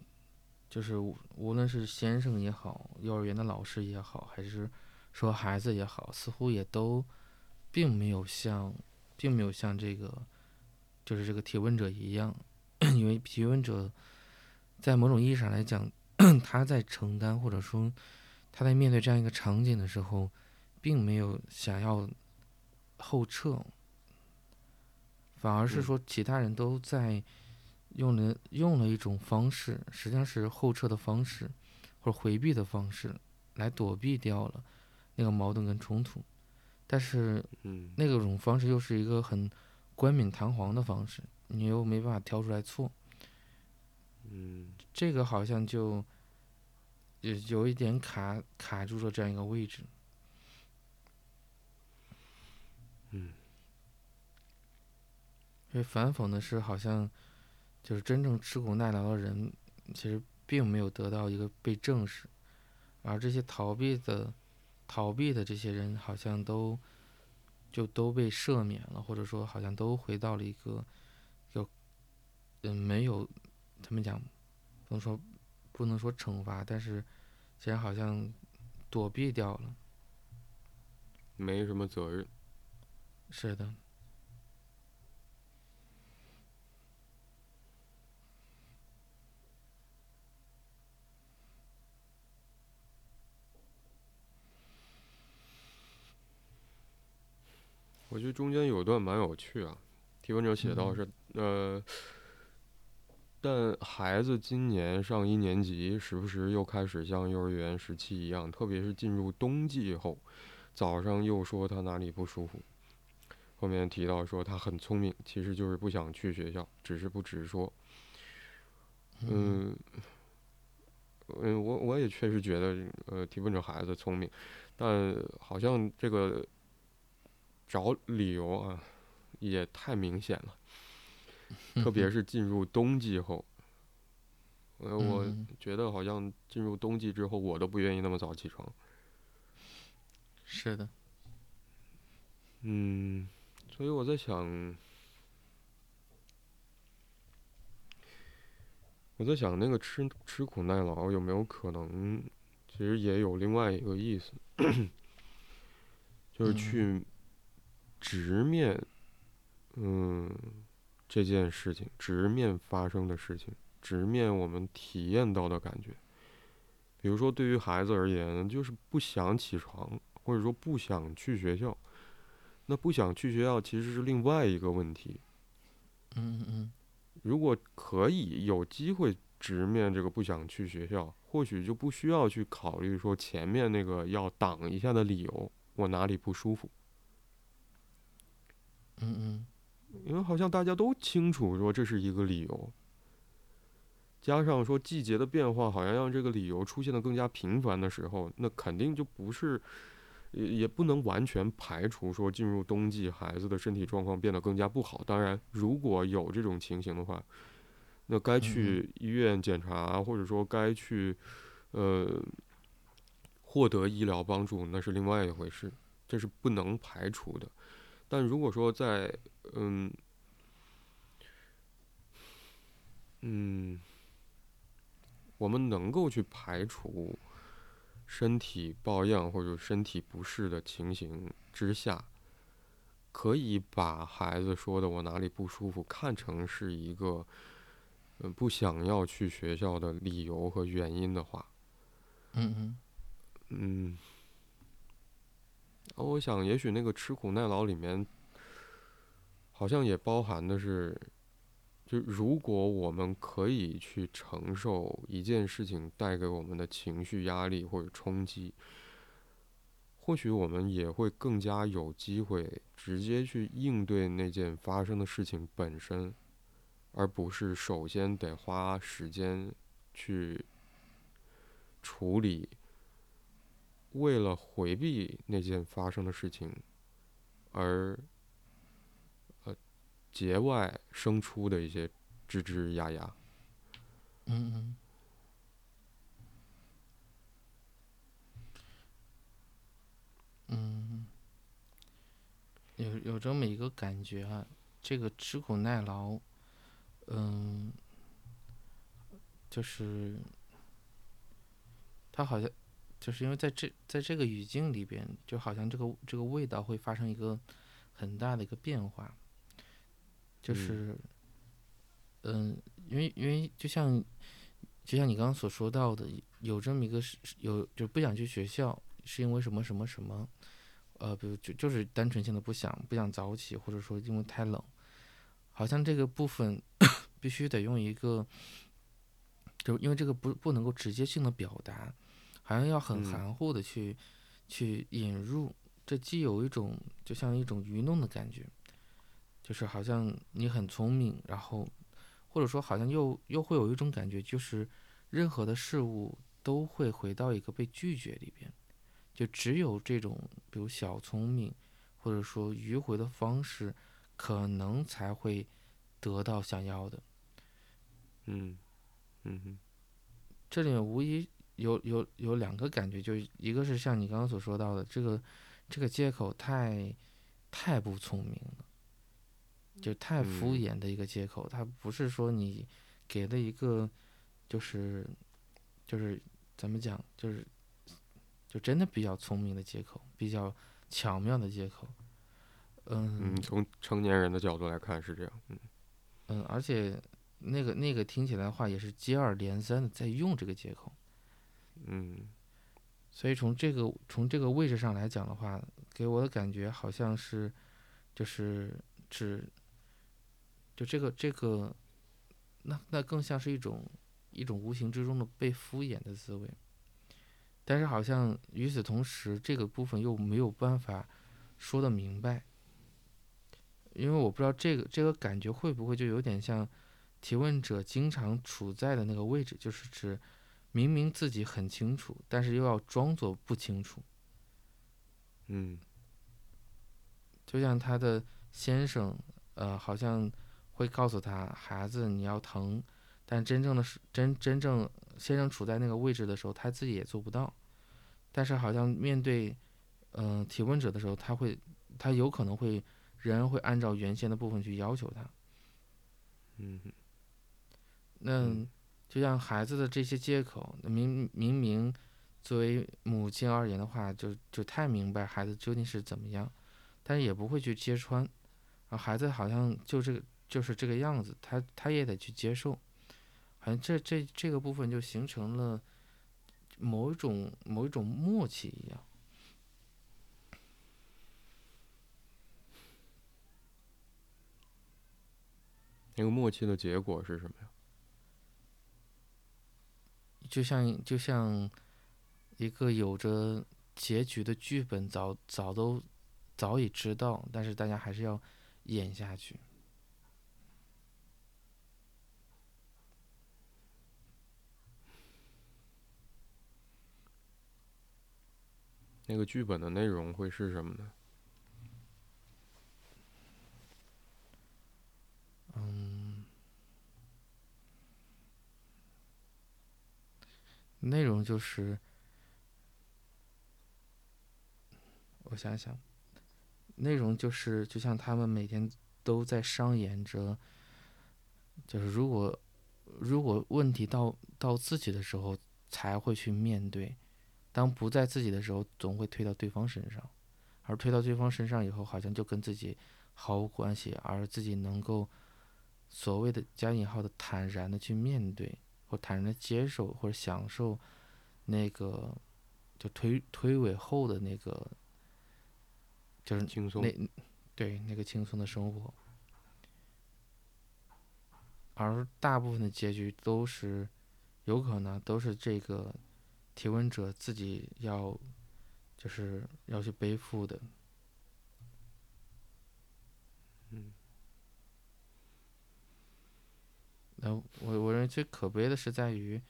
就是无论是先生也好，幼儿园的老师也好，还是。说孩子也好，似乎也都，并没有像，并没有像这个，就是这个提问者一样，因为提问者，在某种意义上来讲，他在承担，或者说他在面对这样一个场景的时候，并没有想要后撤，反而是嗯。说其他人都在用了用了一种方式，实际上是后撤的方式，或者回避的方式，来躲避掉了那个矛盾跟冲突，但是嗯那个种方式又是一个很冠冕堂皇的方式，你又没办法挑出来错。嗯这个好像就有有一点卡卡住了这样一个位置。嗯因为反讽的是，好像就是真正吃苦耐劳的人，其实并没有得到一个被正视，而这些逃避的逃避的这些人，好像都就都被赦免了，或者说好像都回到了一个有嗯没有他们讲不能说不能说惩罚，但是既然好像躲避掉了，没什么责任。是的，我觉得中间有段蛮有趣啊，提问者写到嗯是、呃，但孩子今年上一年级，时不时又开始像幼儿园时期一样，特别是进入冬季后，早上又说他哪里不舒服。后面提到说他很聪明，其实就是不想去学校，只是不直说。嗯，嗯，我我也确实觉得，呃，提问者孩子聪明，但好像这个找理由啊，也太明显了，特别是进入冬季后。呃，我嗯觉得好像进入冬季之后，我都不愿意那么早起床。是的，嗯，所以我在想，我在想那个吃吃苦耐劳有没有可能，其实也有另外一个意思，就是嗯去直面，嗯，这件事情，直面发生的事情，直面我们体验到的感觉。比如说，对于孩子而言，就是不想起床，或者说不想去学校。那不想去学校其实是另外一个问题。嗯嗯嗯，如果可以有机会直面这个不想去学校，或许就不需要去考虑说前面那个要挡一下的理由，我哪里不舒服。嗯嗯，因为好像大家都清楚说这是一个理由，加上说季节的变化，好像让这个理由出现的更加频繁的时候，那肯定就不是，也也不能完全排除说进入冬季孩子的身体状况变得更加不好。当然，如果有这种情形的话，那该去医院检查，或者说该去，呃，获得医疗帮助，那是另外一回事，这是不能排除的。但如果说在嗯嗯，我们能够去排除身体抱恙或者身体不适的情形之下，可以把孩子说的我哪里不舒服看成是一个嗯不想要去学校的理由和原因的话，嗯嗯，嗯，我想也许那个吃苦耐劳里面，好像也包含的是，就如果我们可以去承受一件事情带给我们的情绪压力或者冲击，或许我们也会更加有机会直接去应对那件发生的事情本身，而不是首先得花时间去处理。为了回避那件发生的事情，而呃节外生出的一些吱吱呀呀。嗯嗯，嗯，有有这么一个感觉啊，这个吃苦耐劳，嗯，就是他好像就是因为在这在这个语境里边，就好像这个这个味道会发生一个很大的一个变化，就嗯。是，嗯，因为因为就像就像你刚刚所说到的，有这么一个是有就不想去学校，是因为什么什么什么，呃，比如就就是单纯性的不想不想早起，或者说因为太冷，好像这个部分必须得用一个，就因为这个不不能够直接性的表达，好像要很嗯。含糊的去、去引入，这既有一种就像一种愚弄的感觉，就是好像你很聪明，然后或者说好像又又会有一种感觉，就是任何的事物都会回到一个被拒绝里边，就只有这种比如小聪明或者说迂回的方式，可能才会得到想要的。嗯嗯哼。这里面无疑有有有两个感觉，就一个是像你刚刚所说到的，这个这个借口太太不聪明了，就太敷嗯衍的一个借口，它不是说你给了一个就是就是怎么讲，就是就真的比较聪明的借口，比较巧妙的借口。嗯嗯，从成年人的角度来看是这样。嗯嗯，而且那个那个听起来的话也是接二连三的在用这个借口。嗯。所以从这个从这个位置上来讲的话，给我的感觉好像是，就是指，就这个这个，那那更像是一种一种无形之中的被敷衍的滋味。但是好像与此同时，这个部分又没有办法说得明白，因为我不知道这个这个感觉会不会就有点像提问者经常处在的那个位置，就是指明明自己很清楚，但是又要装作不清楚。嗯就像他的先生，呃，好像会告诉他，孩子你要疼，但真正的是真真正先生处在那个位置的时候，他自己也做不到。但是好像面对，嗯、提问者的时候，他会，他有可能会，人会按照原先的部分去要求他。嗯那嗯就像孩子的这些借口，明明明作为母亲而言的话，就就太明白孩子究竟是怎么样，但是也不会去揭穿，啊，孩子好像就这个就是这个样子，他他也得去接受，好像这这这个部分就形成了某一种某一种默契一样。那个默契的结果是什么呀？就像就像一个有着结局的剧本早早都早已知道，但是大家还是要演下去。那个剧本的内容会是什么呢？嗯，内容就是，我想想，内容就是就像他们每天都在上演着，就是如果如果问题到到自己的时候才会去面对，当不在自己的时候，总会推到对方身上，而推到对方身上以后，好像就跟自己毫无关系，而自己能够。所谓的加引号的坦然的去面对，或坦然的接受，或者享受那个就推推诿后的那个，就是轻松。那对那个轻松的生活，而大部分的结局都是有可能都是这个提问者自己要就是要去背负的。那我我认为最可悲的是在于，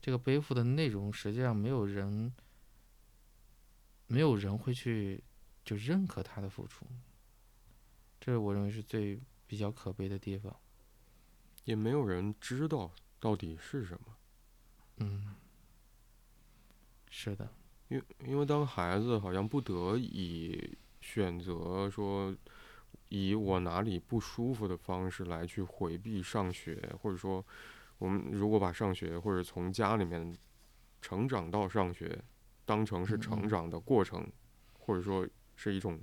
这个背负的内容实际上没有人，没有人会去就认可他的付出，这是我认为是最比较可悲的地方。也没有人知道到底是什么。嗯，是的，因因为当孩子好像不得已选择说，以我哪里不舒服的方式来去回避上学，或者说，我们如果把上学或者从家里面成长到上学当成是嗯成嗯长的过程，或者说是一种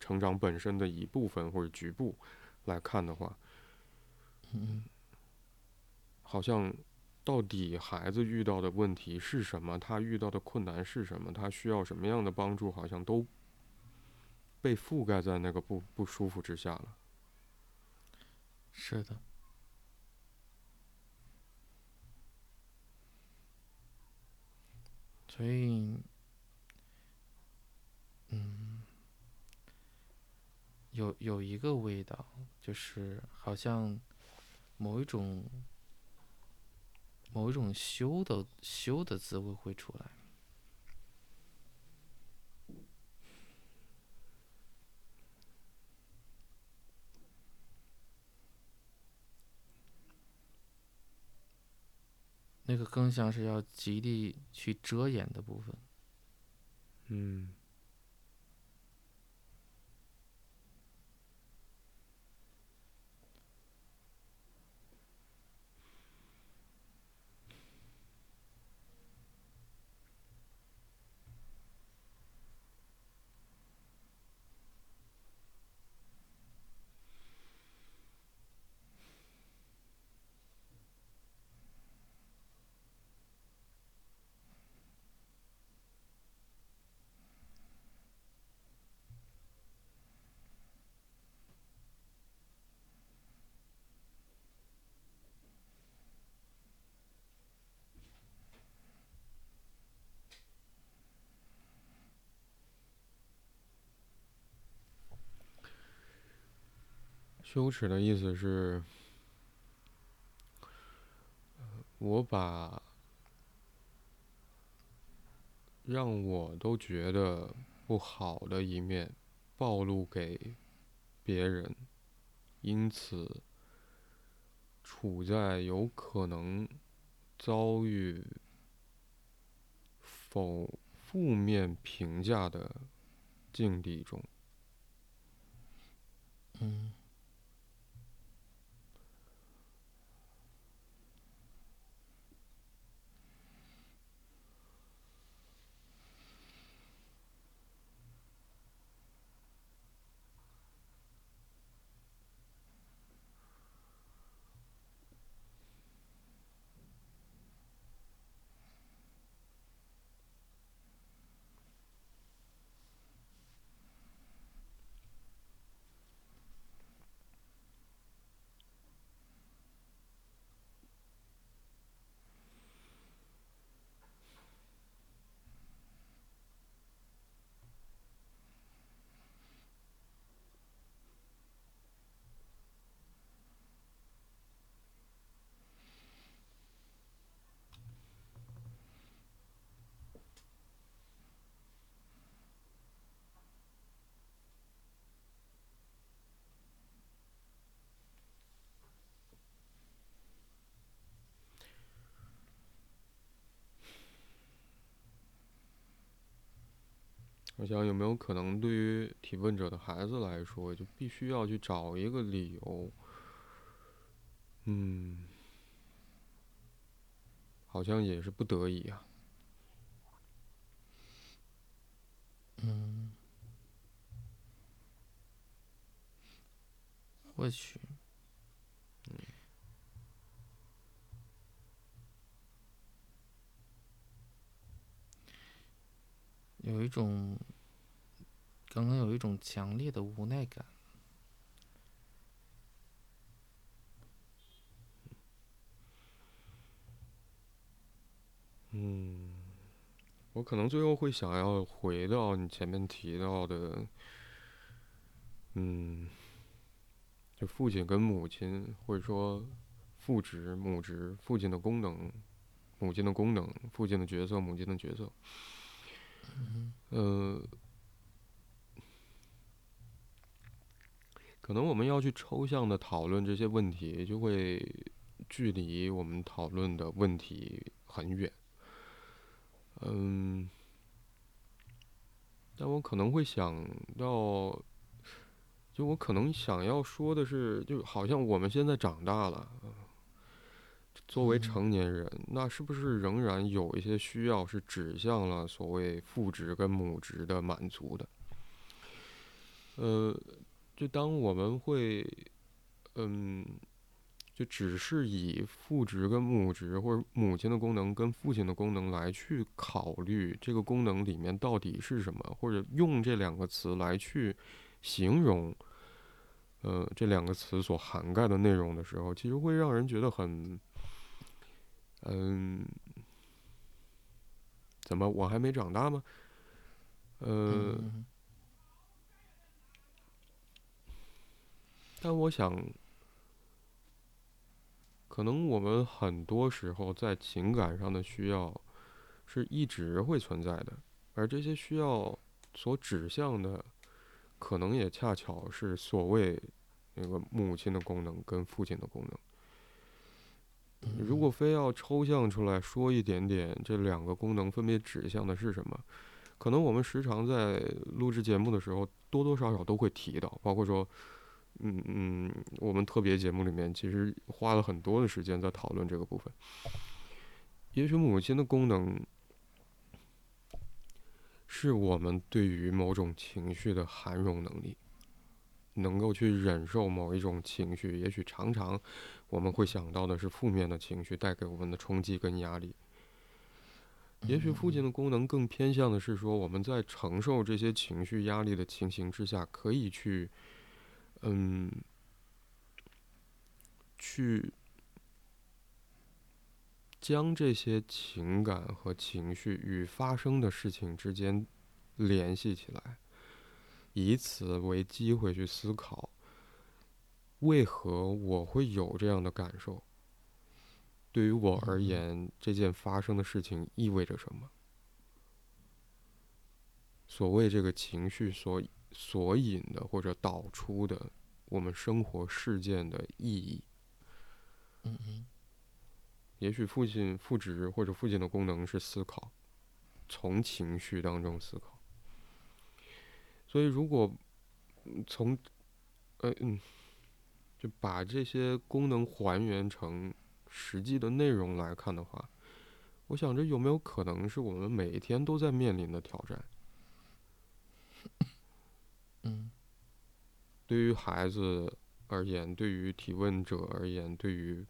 成长本身的一部分或者局部来看的话，嗯好像到底孩子遇到的问题是什么？他遇到的困难是什么？他需要什么样的帮助？好像都被覆盖在那个不不舒服之下了。是的。所以，嗯，有有一个味道，就是好像某一种某一种修的修的滋味会出来。那个更像是要极力去遮掩的部分。嗯。羞耻的意思是，我把让我都觉得不好的一面暴露给别人，因此处在有可能遭遇否负面评价的境地中。嗯。我想有没有可能，对于提问者的孩子来说，就必须要去找一个理由，嗯，好像也是不得已啊。嗯，或许，有一种。刚刚有一种强烈的无奈感。嗯，我可能最后会想要回到你前面提到的，嗯，就父亲跟母亲，或者说父职、母职，父亲的功能，母亲的功能，父亲的角色，母亲的角色。嗯。可能我们要去抽象的讨论这些问题，就会距离我们讨论的问题很远。嗯，但我可能会想到，就我可能想要说的是，就好像我们现在长大了，作为成年人，那是不是仍然有一些需要是指向了所谓父职跟母职的满足的？呃。就当我们会，嗯，就只是以父职跟母职，或者母亲的功能跟父亲的功能来去考虑这个功能里面到底是什么，或者用这两个词来去形容，呃，这两个词所涵盖的内容的时候，其实会让人觉得很，嗯，怎么我还没长大吗？呃，但我想。可能我们很多时候在情感上的需要，是一直会存在的，而这些需要所指向的，可能也恰巧是所谓那个母亲的功能跟父亲的功能。如果非要抽象出来说一点点，这两个功能分别指向的是什么，可能我们时常在录制节目的时候多多少少都会提到，包括说。嗯嗯，我们特别节目里面其实花了很多的时间在讨论这个部分。也许母亲的功能，是我们对于某种情绪的涵容能力，能够去忍受某一种情绪。也许常常我们会想到的是负面的情绪带给我们的冲击跟压力。也许父亲的功能更偏向的是说，我们在承受这些情绪压力的情形之下，可以去。嗯，去将这些情感和情绪与发生的事情之间联系起来，以此为机会去思考，为何我会有这样的感受？对于我而言，这件发生的事情意味着什么？所谓这个情绪所。所引的或者导出的我们生活事件的意义。嗯嗯。也许父亲父职或者父亲的功能是思考，从情绪当中思考。所以如果从呃嗯，就把这些功能还原成实际的内容来看的话，我想这有没有可能是我们每一天都在面临的挑战？嗯，对于孩子而言，对于提问者而言，对于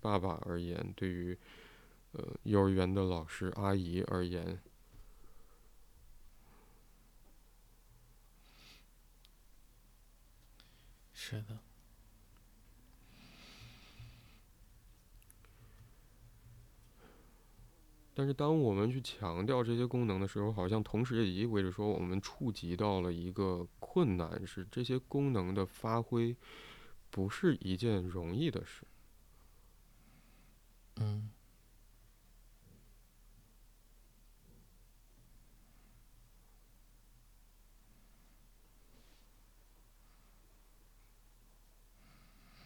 爸爸而言，对于呃幼儿园的老师阿姨而言，是的。但是，当我们去强调这些功能的时候，好像同时也意味着说，我们触及到了一个困难，是这些功能的发挥，不是一件容易的事。嗯。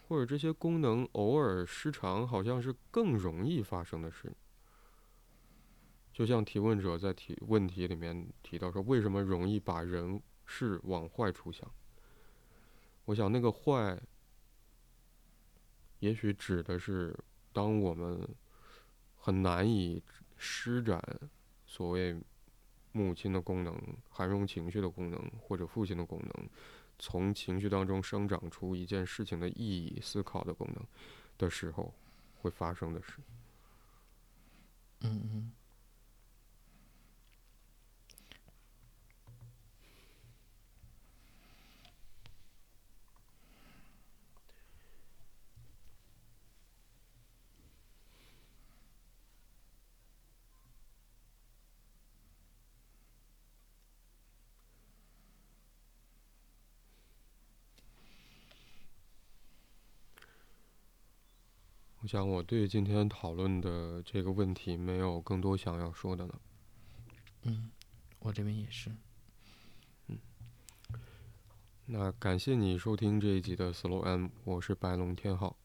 或者这些功能偶尔失常，好像是更容易发生的事。就像提问者在提问题里面提到说，为什么容易把人事往坏处想？我想那个坏，也许指的是当我们很难以施展所谓母亲的功能、涵容情绪的功能或者父亲的功能，从情绪当中生长出一件事情的意义、思考的功能的时候，会发生的事。嗯嗯。想，我对今天讨论的这个问题没有更多想要说的了。嗯，我这边也是。嗯，那感谢你收听这一集的 Slow M，我是白龙天浩，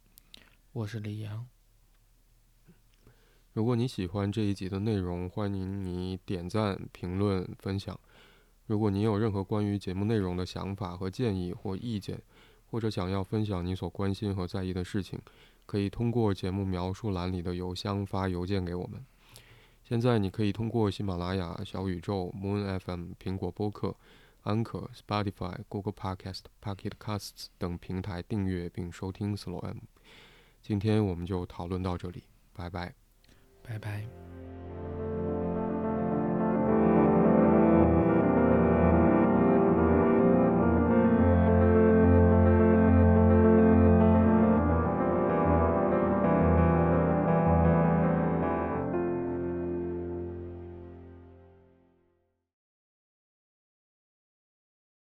我是李阳。如果你喜欢这一集的内容，欢迎你点赞、评论、分享。如果你有任何关于节目内容的想法和建议或意见，或者想要分享你所关心和在意的事情。可以通过节目描述栏里的邮箱发邮件给我们。现在你可以通过喜马拉雅、小宇宙、Moon FM、苹果播客、安可、Spotify、Google Podcasts、Pocket Casts 等平台订阅并收听 Slow M。今天我们就讨论到这里，拜拜。拜拜。